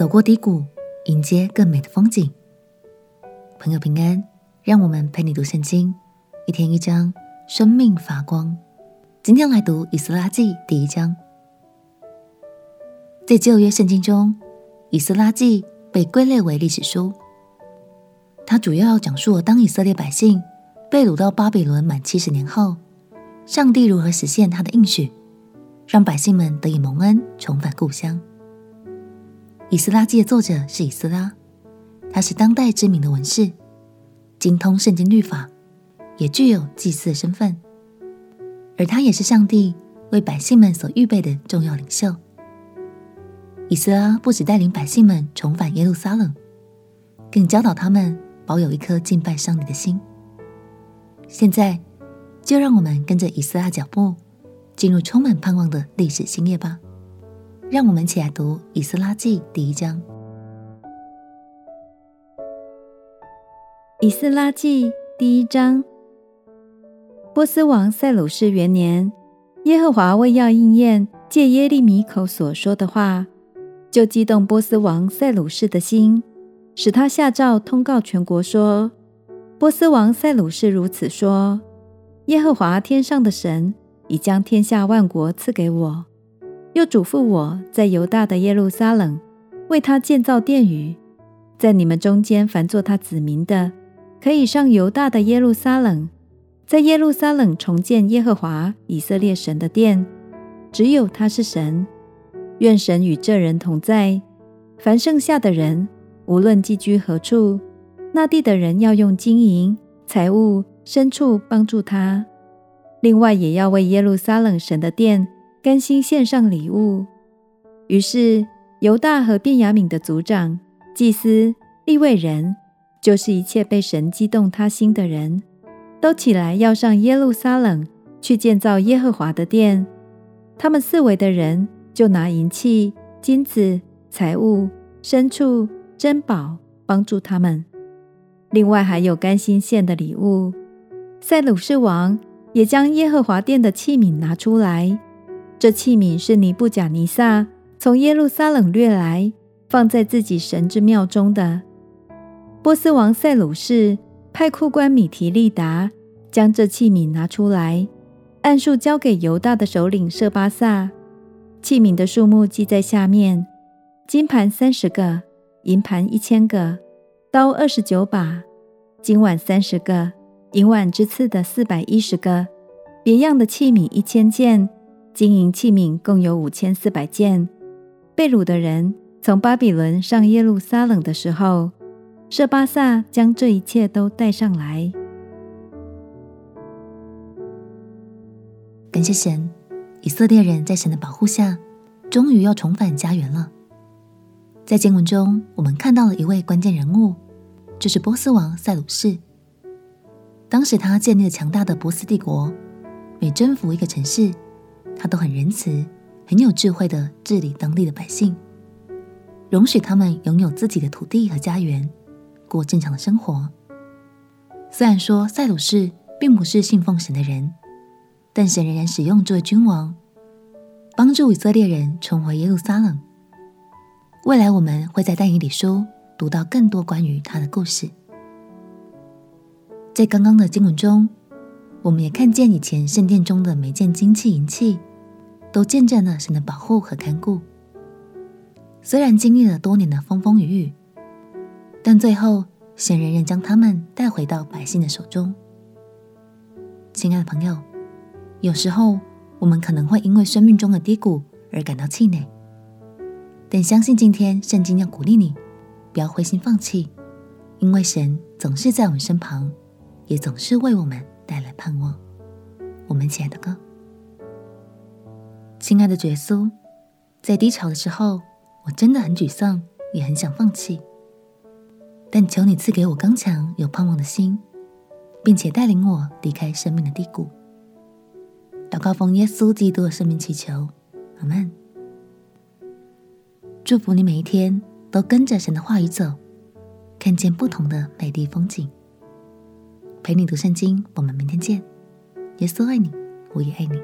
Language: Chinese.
走过低谷，迎接更美的风景。朋友平安，让我们陪你读圣经，一天一章，生命发光。今天来读以斯拉记第一章。在旧约圣经中，以斯拉记被归类为历史书。它主要讲述了当以色列百姓被掳到巴比伦满七十年后，上帝如何实现他的应许，让百姓们得以蒙恩，重返故乡。以斯拉记的作者是以斯拉，他是当代知名的文士，精通圣经律法，也具有祭司的身份，而他也是上帝为百姓们所预备的重要领袖。以斯拉不只带领百姓们重返耶路撒冷，更教导他们保有一颗敬拜上帝的心。现在，就让我们跟着以斯拉脚步，进入充满盼望的历史新页吧。让我们一起来读《以斯拉记》第一章。《以斯拉记》第一章。波斯王塞鲁士元年，耶和华为要应验借耶利米口所说的话，就激动波斯王塞鲁士的心，使他下诏通告全国说：“波斯王塞鲁士如此说：耶和华天上的神已将天下万国赐给我。”又嘱咐我在犹大的耶路撒冷为他建造殿宇，在你们中间凡作他子民的，可以上犹大的耶路撒冷，在耶路撒冷重建耶和华以色列神的殿，只有他是神。愿神与这人同在。凡剩下的人，无论寄居何处，那地的人要用金银、财物、牲畜帮助他。另外，也要为耶路撒冷神的殿。甘心献上礼物。于是，犹大和便雅悯的族长、祭司、立位人，就是一切被神激动他心的人，都起来要上耶路撒冷去建造耶和华的殿。他们四围的人就拿银器、金子、财物、牲畜、珍宝帮助他们。另外还有甘心献的礼物。塞鲁士王也将耶和华殿的器皿拿出来。这器皿是尼布甲尼撒从耶路撒冷掠来，放在自己神之庙中的。波斯王塞鲁士派库官米提利达将这器皿拿出来，按数交给犹大的首领设巴萨。器皿的数目记在下面：金盘三十个，银盘一千个，刀二十九把，金碗三十个，银碗之次的四百一十个，别样的器皿一千件。金银器皿共有五千四百件。被掳的人从巴比伦上耶路撒冷的时候，设巴萨将这一切都带上来。感谢神，以色列人在神的保护下，终于要重返家园了。在经文中，我们看到了一位关键人物，就是波斯王塞鲁士。当时他建立了强大的波斯帝国，每征服一个城市，他都很仁慈、很有智慧的治理当地的百姓，容许他们拥有自己的土地和家园，过正常的生活。虽然说塞鲁士并不是信奉神的人，但神仍然使用这位君王，帮助以色列人重回耶路撒冷。未来我们会在但以理书读到更多关于他的故事。在刚刚的经文中，我们也看见以前圣殿中的每件金器银器。都见证了神的保护和看顾。虽然经历了多年的风风雨雨，但最后神仍然将他们带回到百姓的手中。亲爱的朋友，有时候我们可能会因为生命中的低谷而感到气馁，但相信今天圣经要鼓励你，不要灰心放弃，因为神总是在我们身旁，也总是为我们带来盼望。我们亲爱的歌。亲爱的耶稣，在低潮的时候，我真的很沮丧，也很想放弃。但求你赐给我刚强有盼望的心，并且带领我离开生命的低谷。祷告奉耶稣基督的圣名祈求，阿门。祝福你每一天都跟着神的话语走，看见不同的美丽风景。陪你读圣经，我们明天见。耶稣爱你，我也爱你。